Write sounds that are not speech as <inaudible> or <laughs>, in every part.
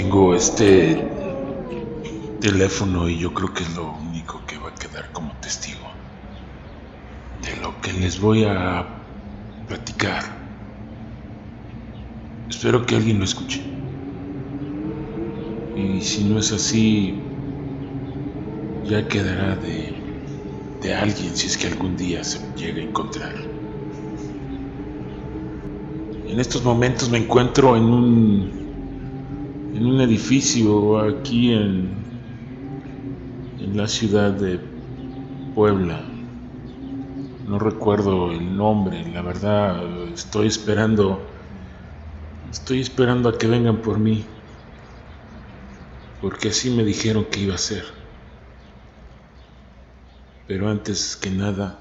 Tengo este teléfono y yo creo que es lo único que va a quedar como testigo de lo que les voy a platicar. Espero que alguien lo escuche. Y si no es así, ya quedará de, de alguien si es que algún día se llega a encontrar. En estos momentos me encuentro en un en un edificio aquí en la ciudad de Puebla. No recuerdo el nombre, la verdad estoy esperando estoy esperando a que vengan por mí. Porque así me dijeron que iba a ser. Pero antes que nada,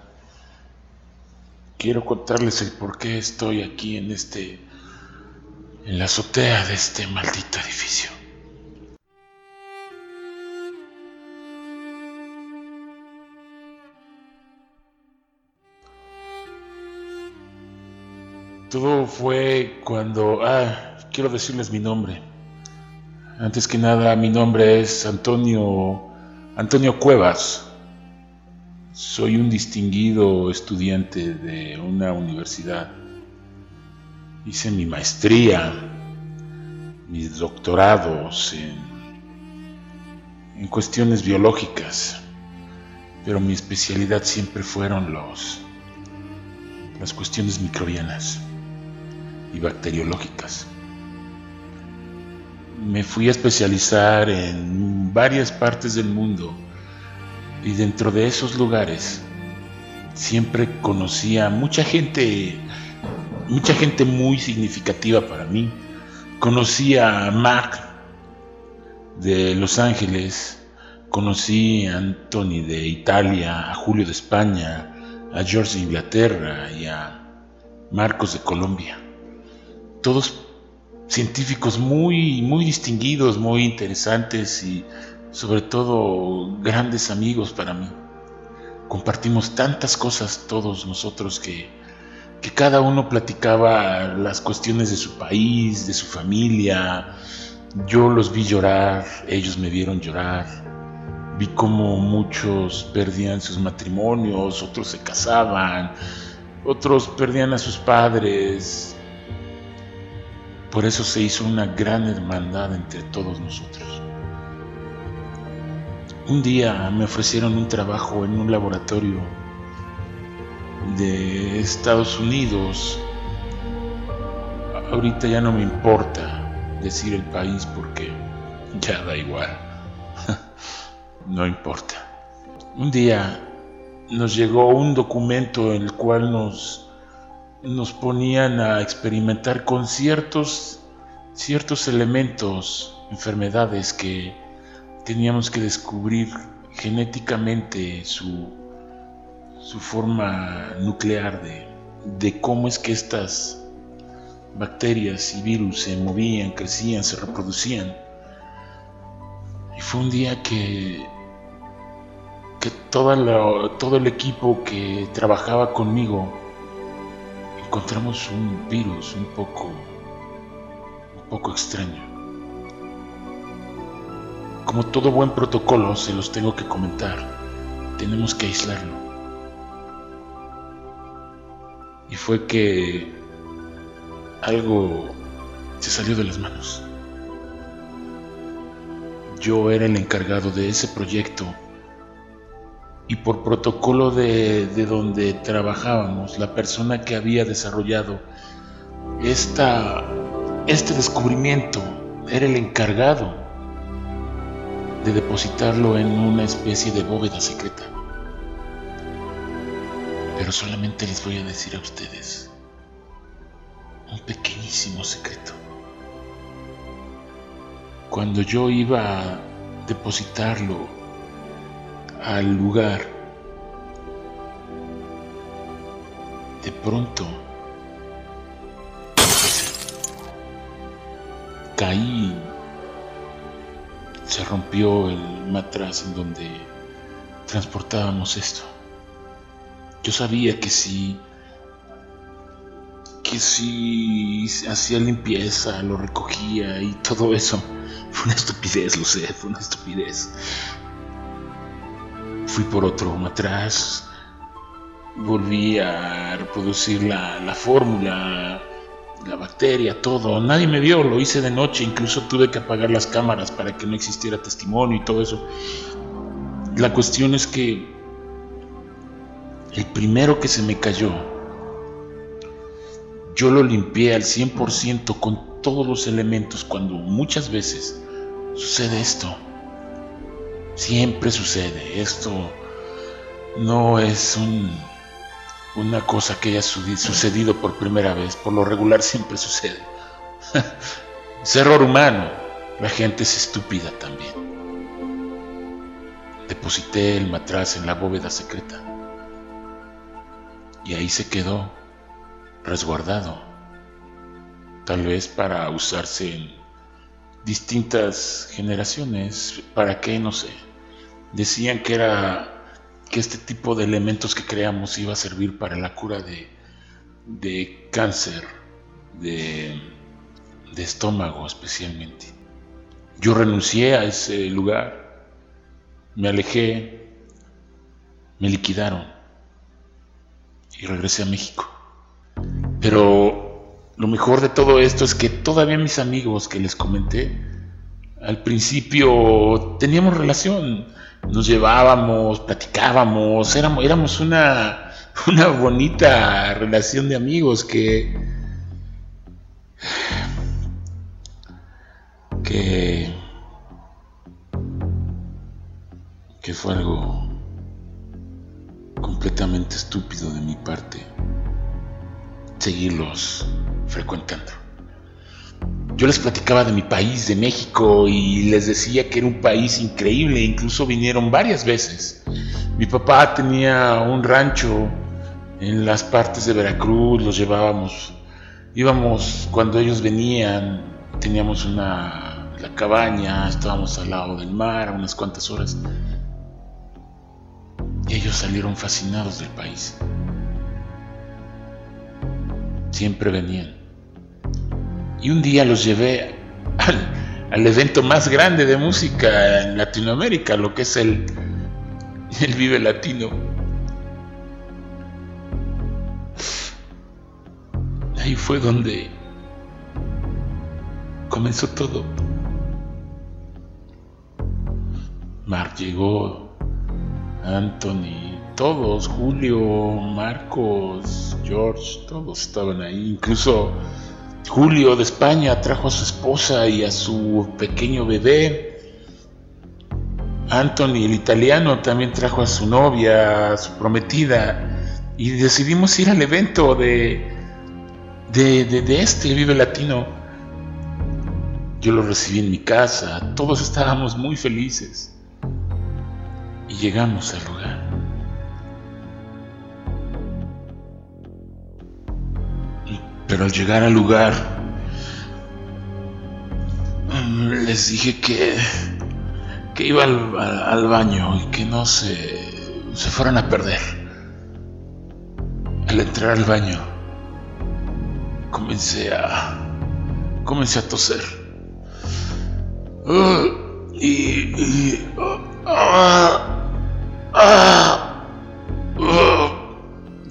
quiero contarles el por qué estoy aquí en este, en la azotea de este maldito edificio. Todo fue cuando... Ah, quiero decirles mi nombre. Antes que nada, mi nombre es Antonio... Antonio Cuevas. Soy un distinguido estudiante de una universidad. Hice mi maestría, mis doctorados en, en cuestiones biológicas, pero mi especialidad siempre fueron los, las cuestiones microbianas y bacteriológicas. Me fui a especializar en varias partes del mundo y dentro de esos lugares siempre conocía mucha gente, mucha gente muy significativa para mí. Conocí a Mark de Los Ángeles, conocí a Anthony de Italia, a Julio de España, a George de Inglaterra y a Marcos de Colombia. Todos científicos muy, muy distinguidos, muy interesantes y sobre todo grandes amigos para mí. Compartimos tantas cosas todos nosotros que, que cada uno platicaba las cuestiones de su país, de su familia. Yo los vi llorar, ellos me vieron llorar. Vi como muchos perdían sus matrimonios, otros se casaban, otros perdían a sus padres. Por eso se hizo una gran hermandad entre todos nosotros. Un día me ofrecieron un trabajo en un laboratorio de Estados Unidos. Ahorita ya no me importa decir el país porque ya da igual. <laughs> no importa. Un día nos llegó un documento en el cual nos, nos ponían a experimentar con ciertos, ciertos elementos, enfermedades que teníamos que descubrir genéticamente su, su forma nuclear de, de cómo es que estas bacterias y virus se movían, crecían, se reproducían. Y fue un día que, que todo, todo el equipo que trabajaba conmigo encontramos un virus un poco, un poco extraño. Como todo buen protocolo, se los tengo que comentar. Tenemos que aislarlo. Y fue que algo se salió de las manos. Yo era el encargado de ese proyecto y por protocolo de, de, donde trabajábamos, la persona que había desarrollado esta, este descubrimiento era el encargado de depositarlo en una especie de bóveda secreta. Pero solamente les voy a decir a ustedes un pequeñísimo secreto. Cuando yo iba a depositarlo al lugar, de pronto caí se rompió el matraz en donde transportábamos esto. Yo sabía que si que si hacía limpieza, lo recogía y todo eso, Fue una estupidez, lo sé, fue una estupidez. Fui por otro matraz, volví a reproducir la, la fórmula, la bacteria, todo. Nadie me vio, lo hice de noche, incluso tuve que apagar las cámaras para que no existiera testimonio y todo eso. La cuestión es que el primero que se me cayó, yo lo limpié al 100% con todos los elementos cuando muchas veces sucede esto. Siempre sucede. Esto no es un una cosa que haya sucedido por primera vez. Por lo regular siempre sucede. <laughs> es error humano. La gente es estúpida también. Deposité el matraz en la bóveda secreta. Y ahí se quedó, resguardado. Tal vez para usarse en distintas generaciones. ¿Para qué? No sé. Decían que era que este tipo de elementos que creamos iba a servir para la cura de, de cáncer, de, de estómago especialmente. Yo renuncié a ese lugar, me alejé, me liquidaron y regresé a México. Pero lo mejor de todo esto es que todavía mis amigos que les comenté, al principio teníamos relación, nos llevábamos, platicábamos, éramos, éramos una, <laughs> una bonita relación de amigos que, que, que fue algo completamente estúpido de mi parte seguirlos frecuentando. Yo les platicaba de mi país, de México, y les decía que era un país increíble, incluso vinieron varias veces. Mi papá tenía un rancho en las partes de Veracruz, los llevábamos, íbamos cuando ellos venían, teníamos una la cabaña, estábamos al lado del mar a unas cuantas horas. Y ellos salieron fascinados del país. Siempre venían. Y un día los llevé al, evento más grande de música en Latinoamérica, lo que es el, el Vive Latino. Ahí fue donde comenzó todo. Mark llegó, Anthony, todos, Julio, Marcos, George, todos estaban ahí, incluso Julio de España trajo a su esposa y a su pequeño bebé. Anthony, el italiano, también trajo a su novia, a su prometida. Y decidimos ir al evento de, de, de, este Vive Latino. Yo lo recibí en mi casa, todos estábamos muy felices. Y llegamos al lugar. Pero al llegar al lugar, les dije que, que iba al, baño y que no se, se fueran a perder. Al entrar al baño, comencé a, comencé a toser. Y, uh, uh,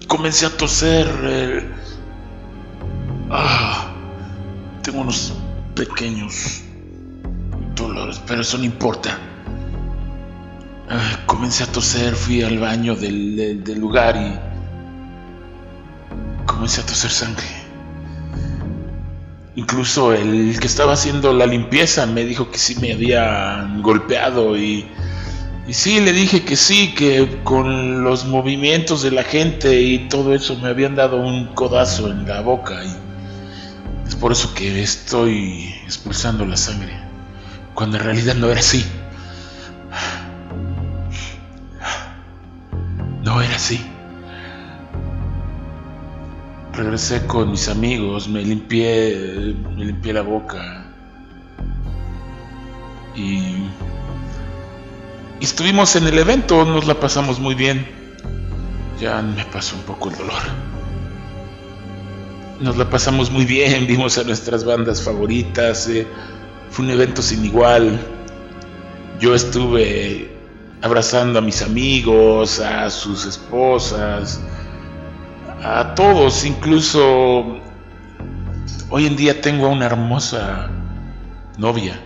comencé a toser. Ah, tengo unos pequeños dolores, pero eso no importa. Ah, comencé a toser, fui al baño del, del lugar y comencé a toser sangre. Incluso el que estaba haciendo la limpieza me dijo que sí me habían golpeado y, y sí, le dije que sí, que con los movimientos de la gente y todo eso me habían dado un codazo en la boca y es por eso que estoy expulsando la sangre, cuando en realidad no era así. No era así. Regresé con mis amigos, me limpié, me limpié la boca. Y, estuvimos en el evento, nos la pasamos muy bien. Ya me pasó un poco el dolor nos la pasamos muy bien, <laughs> vimos a nuestras bandas favoritas, eh, fue un evento sin igual. Yo estuve abrazando a mis amigos, a sus esposas, a todos, incluso hoy en día tengo una hermosa novia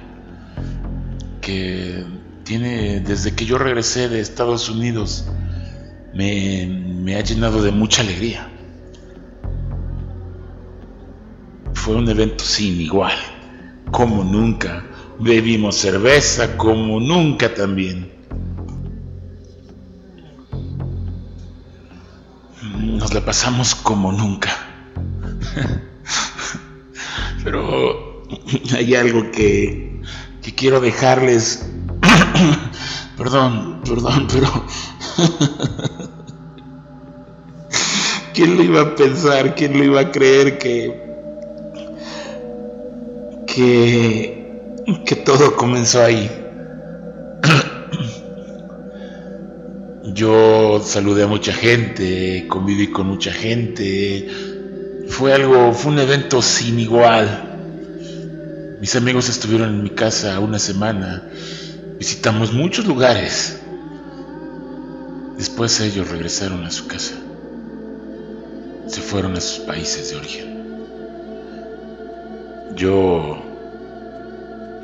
que desde que yo regresé de Estados Unidos, me, ha llenado de mucha alegría. Fue un evento sin igual, como nunca. Bebimos cerveza como nunca también. Nos la pasamos como nunca. <laughs> Pero hay algo que quiero dejarles. <laughs> perdón, perdón, pero... <laughs> ¿Quién lo iba a pensar? ¿Quién lo iba a creer que... que... que todo comenzó ahí? <clears throat> Yo saludé a mucha gente, conviví con mucha gente. Fue algo, fue un evento sin igual. Mis amigos estuvieron en mi casa una semana. Visitamos muchos lugares. Después ellos regresaron a su casa. Se fueron a sus países de origen. Yo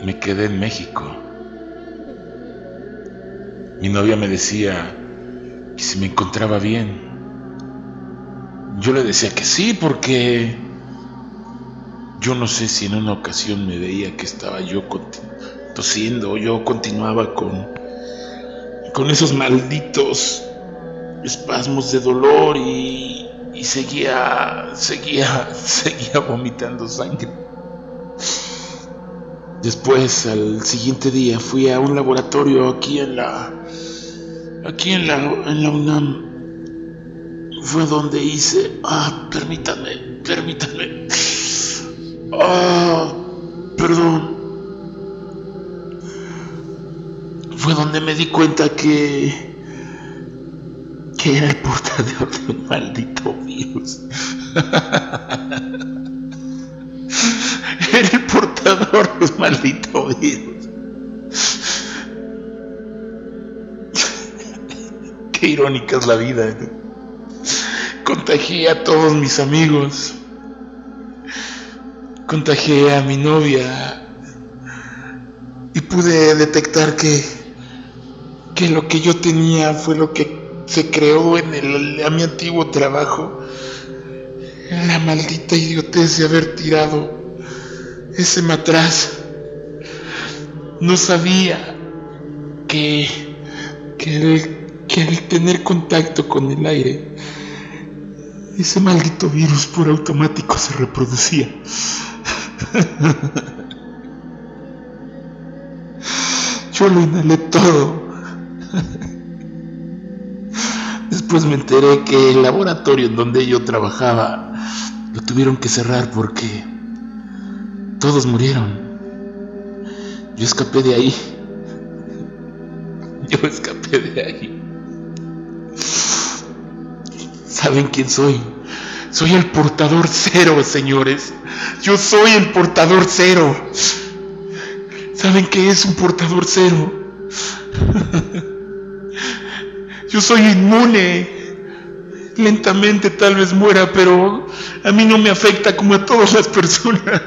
me quedé en México. Mi novia me decía que si me encontraba bien. Yo le decía que sí porque yo no sé si en una ocasión me veía que estaba yo yo continuaba con, con esos malditos espasmos de dolor y, y seguía, seguía, <laughs> seguía vomitando sangre. Después, al siguiente día, fui a un laboratorio aquí en la, aquí en la, en la UNAM. Fue donde hice, ah, permítanme, permítanme. Ah, perdón. Fue donde me di cuenta que que era el portador de un maldito virus. <laughs> era el portador de un maldito virus. <laughs> Qué irónica es la vida. Contagié a todos mis amigos contagié a mi novia y pude detectar que, que lo que yo tenía fue lo que se creó en el, a mi antiguo trabajo. La maldita idiotez de haber tirado ese matraz. No sabía que, que, que al tener contacto con el aire, ese maldito virus por automático se reproducía. <laughs> Yo lo inhalé todo. <laughs> Después me enteré que el laboratorio en donde yo trabajaba lo tuvieron que cerrar porque todos murieron. Yo escapé de ahí. <laughs> Yo escapé de ahí. ¿Saben quién soy? Soy el portador cero, señores. Yo soy el portador cero. ¿Saben qué es un portador cero? <laughs> Yo soy inmune. Lentamente tal vez muera, pero a mí no me afecta como a todas las personas. <laughs>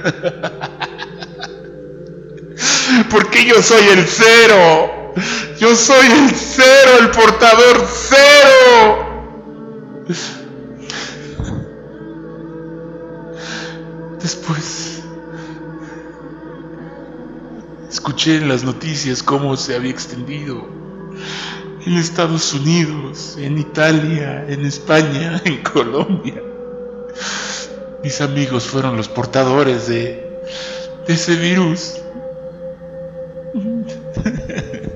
Porque yo soy el cero. Yo soy el cero, el portador cero. Después escuché en las noticias cómo se había extendido en Estados Unidos, en Italia, en España, <laughs> en Colombia. Mis amigos fueron los portadores de, de ese virus. <laughs>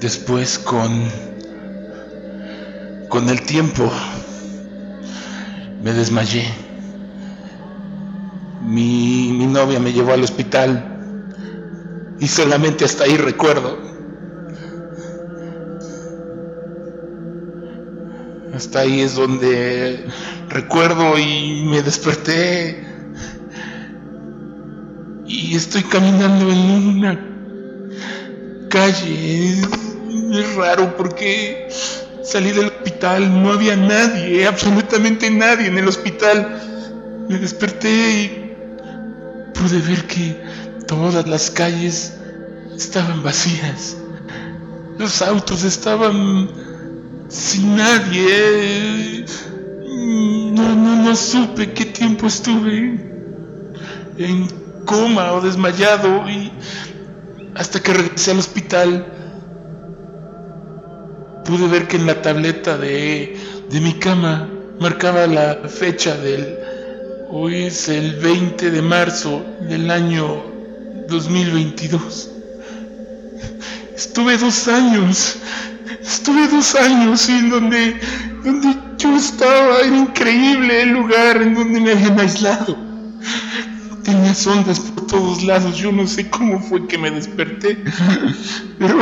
Después con con el tiempo me desmayé. Mi, mi, novia me llevó al hospital y solamente hasta ahí recuerdo. Hasta ahí es donde recuerdo y me desperté. Y estoy caminando en una calle. Es raro porque salí del hospital, no había nadie, absolutamente nadie en el hospital. Me desperté y pude ver que todas las calles estaban vacías. Los autos estaban sin nadie. No, no, no supe qué tiempo estuve en coma o desmayado y hasta que regresé al hospital pude ver que en la tableta de, de mi cama marcaba la fecha del hoy es el 20 de marzo del año 2022. Estuve dos años, estuve dos años en donde, donde yo estaba, era increíble el lugar en donde me habían aislado. Tenía ondas por todos lados, yo no sé cómo fue que me desperté, pero...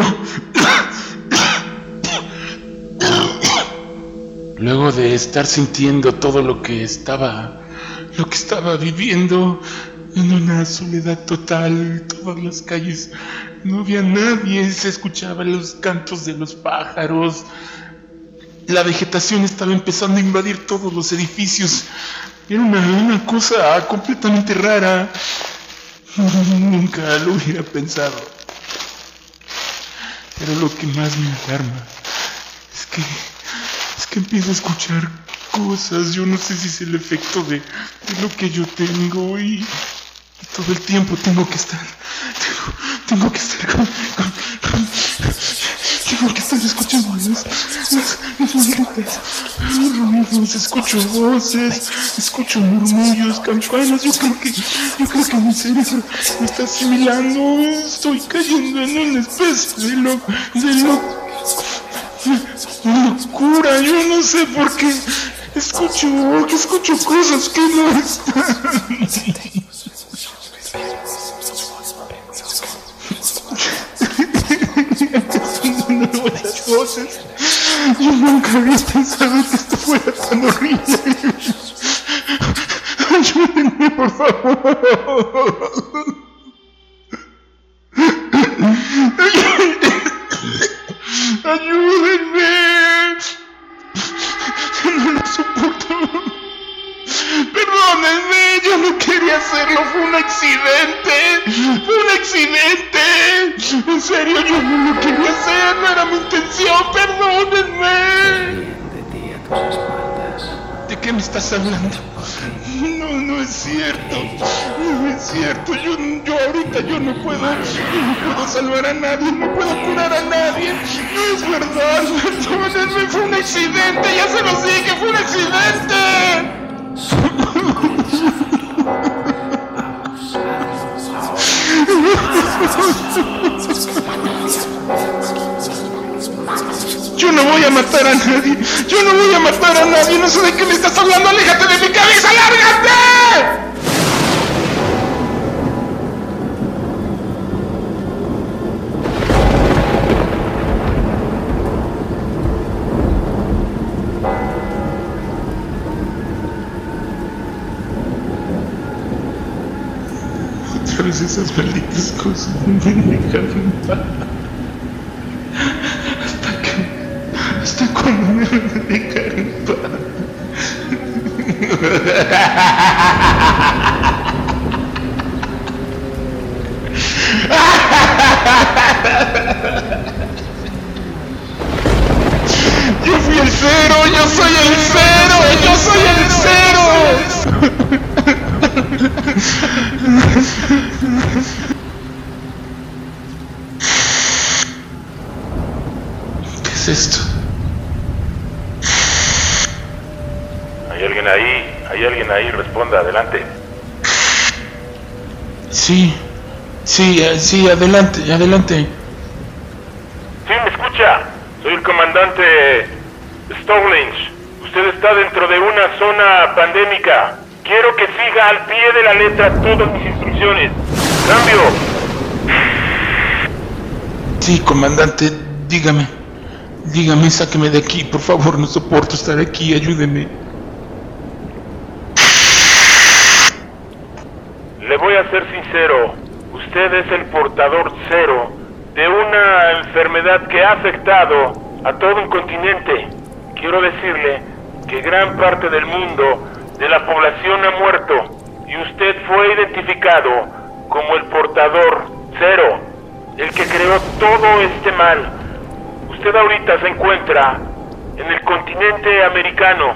Luego de estar sintiendo todo lo que estaba, lo que estaba viviendo, en una soledad total, todas las calles no había nadie, se escuchaban los cantos de los pájaros. La vegetación estaba empezando a invadir todos los edificios. Era una, cosa completamente rara. Nunca lo hubiera pensado. Pero lo que más me alarma es que es que empiezo a escuchar cosas. Yo no sé si es el efecto de, lo que yo tengo y todo el tiempo tengo que estar tengo que estar con, tengo que estar escuchando los, los, escucho voces, escucho murmullos, campanas, yo creo que, yo creo que mi cerebro me está asimilando, estoy cayendo en una especie de lo, de lo, locura, yo no sé por qué escucho, escucho cosas que no están. Voces. Yo nunca había pensado que esto fuera tan horrible. Ayúdenme, por favor. Ayúdenme. Hacerlo, fue un accidente, un accidente. En serio, yo no lo quería hacer, no era mi intención, perdónenme. ¿De qué me estás hablando? No, no es cierto, no es cierto, yo, yo ahorita yo no puedo, no puedo salvar a nadie, no puedo curar a nadie, no es verdad, perdónenme, fue un accidente, ya se los dije, fue un accidente. Yo no voy a matar a nadie. Yo no voy a matar a nadie. No sé de qué me estás hablando. Aléjate de mi esas malditas cosas me dejaron Hasta que. Hasta cuando me van a dejar en paz. Yo fui el cero, yo soy el cero, yo soy el cero. ¿Qué es esto? ¿Hay alguien ahí? ¿Hay alguien ahí? Responda, adelante. Sí, sí, eh, sí, adelante, adelante. Sí, me escucha. Soy el comandante Stonehenge. Usted está dentro de una zona pandémica. Quiero que siga al pie de la letra todas mis instrucciones. Cambio. Sí, comandante, dígame. Dígame, sáqueme de aquí, por favor, no soporto estar aquí, ayúdeme. Le voy a ser sincero, usted es el portador cero de una enfermedad que ha afectado a todo un continente. Quiero decirle que gran parte del mundo, de la población ha muerto y usted fue identificado como el portador cero, el que creó todo este mal. Usted ahorita se encuentra en el continente americano.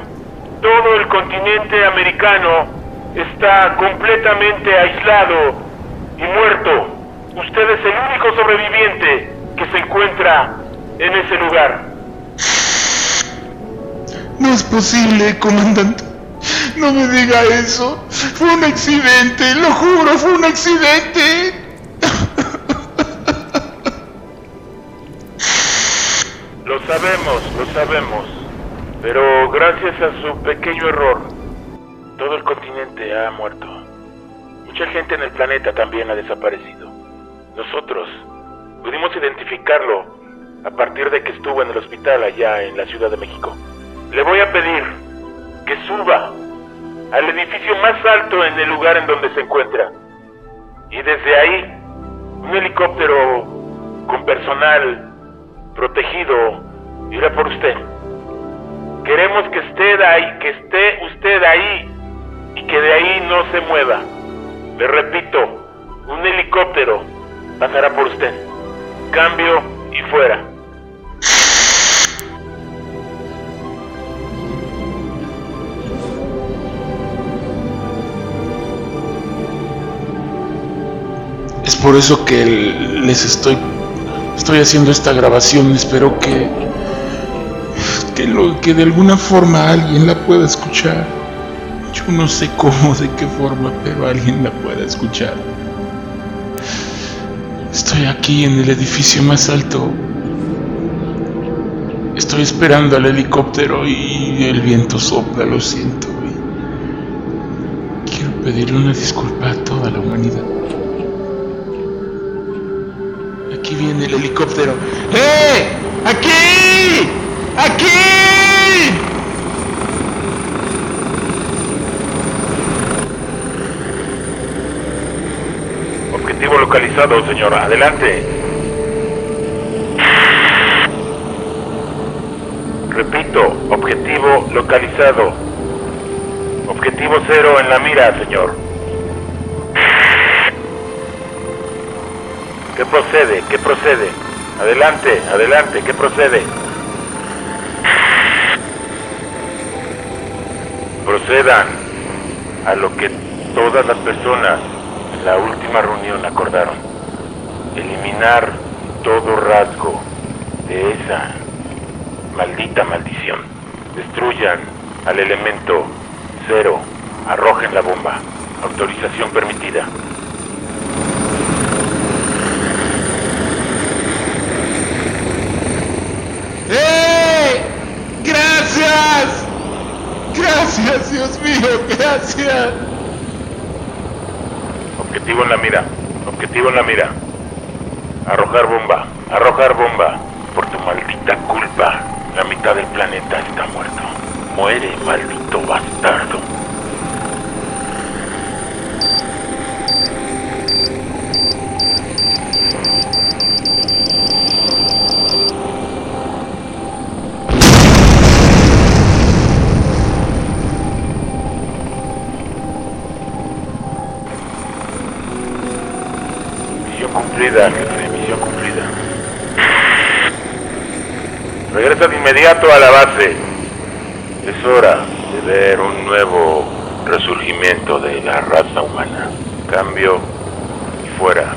Todo el continente americano está completamente aislado y muerto. Usted es el único sobreviviente que se encuentra en ese lugar. No es posible, comandante. No me diga eso. Fue un accidente, lo juro, fue un accidente. Lo sabemos, lo sabemos. Pero gracias a su pequeño error, todo el continente ha muerto. Mucha gente en el planeta también ha desaparecido. Nosotros pudimos identificarlo a partir de que estuvo en el hospital allá en la Ciudad de México. Le voy a pedir que suba al edificio más alto en el lugar en donde se encuentra. Y desde ahí, un helicóptero con personal protegido irá por usted. Queremos que esté ahí, que esté usted ahí y que de ahí no se mueva. Le repito, un helicóptero pasará por usted. Cambio y fuera. Es por eso que les estoy estoy haciendo esta grabación. Espero que que lo que de alguna forma alguien la pueda escuchar. Yo no sé cómo, de qué forma, pero alguien la pueda escuchar. Estoy aquí en el edificio más alto. Estoy esperando al helicóptero y el viento sopla, lo siento. quiero pedirle una disculpa a toda la humanidad. Aquí viene el helicóptero. ¡Eh! ¡Aquí! ¡Aquí! Localizado, señora. Adelante. Repito, objetivo localizado. Objetivo cero en la mira, señor. ¿Qué procede? ¿Qué procede? Adelante, adelante, ¿qué procede? Procedan a lo que todas las personas la última reunión acordaron. Eliminar todo rasgo de esa maldita maldición. Destruyan al elemento cero. Arrojen la bomba. Autorización permitida. ¡Eh! ¡Gracias! ¡Gracias, Dios mío! ¡Gracias! Objetivo en la mira. Objetivo en la mira. Arrojar bomba. Arrojar bomba. Por tu maldita culpa, la mitad del planeta está muerto. Muere, maldito bastardo. Regresa de inmediato a la base. Es hora de ver un nuevo resurgimiento de la raza humana. Cambio y fuera.